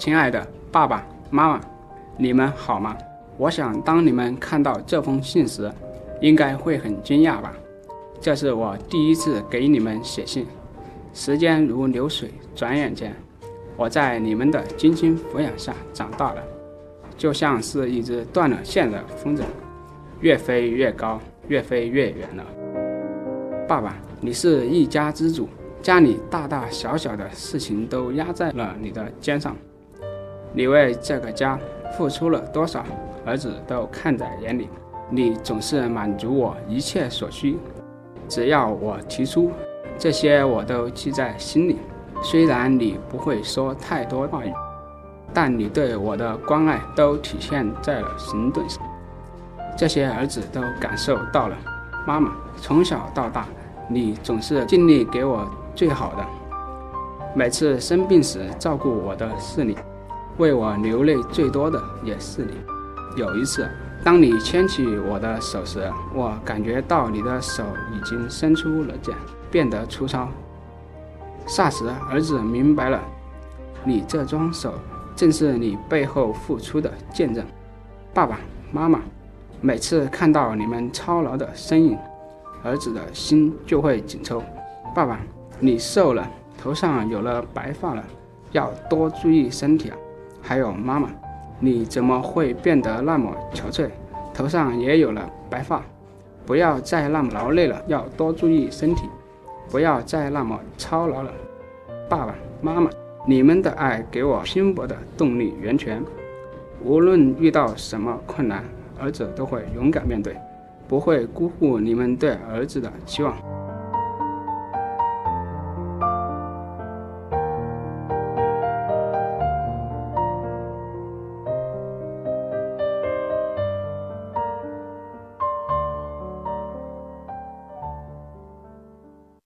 亲爱的爸爸妈妈，你们好吗？我想当你们看到这封信时，应该会很惊讶吧？这是我第一次给你们写信。时间如流水，转眼间，我在你们的精心抚养下长大了，就像是一只断了线的风筝，越飞越高，越飞越远了。爸爸，你是一家之主，家里大大小小的事情都压在了你的肩上，你为这个家付出了多少，儿子都看在眼里。你总是满足我一切所需。只要我提出这些，我都记在心里。虽然你不会说太多话语，但你对我的关爱都体现在了行动上。这些儿子都感受到了。妈妈，从小到大，你总是尽力给我最好的。每次生病时照顾我的是你，为我流泪最多的也是你。有一次。当你牵起我的手时，我感觉到你的手已经伸出了茧，变得粗糙。霎时，儿子明白了，你这双手正是你背后付出的见证。爸爸妈妈，每次看到你们操劳的身影，儿子的心就会紧抽。爸爸，你瘦了，头上有了白发了，要多注意身体啊。还有妈妈。你怎么会变得那么憔悴？头上也有了白发，不要再那么劳累了，要多注意身体，不要再那么操劳了。爸爸妈妈，你们的爱给我拼搏的动力源泉。无论遇到什么困难，儿子都会勇敢面对，不会辜负你们对儿子的期望。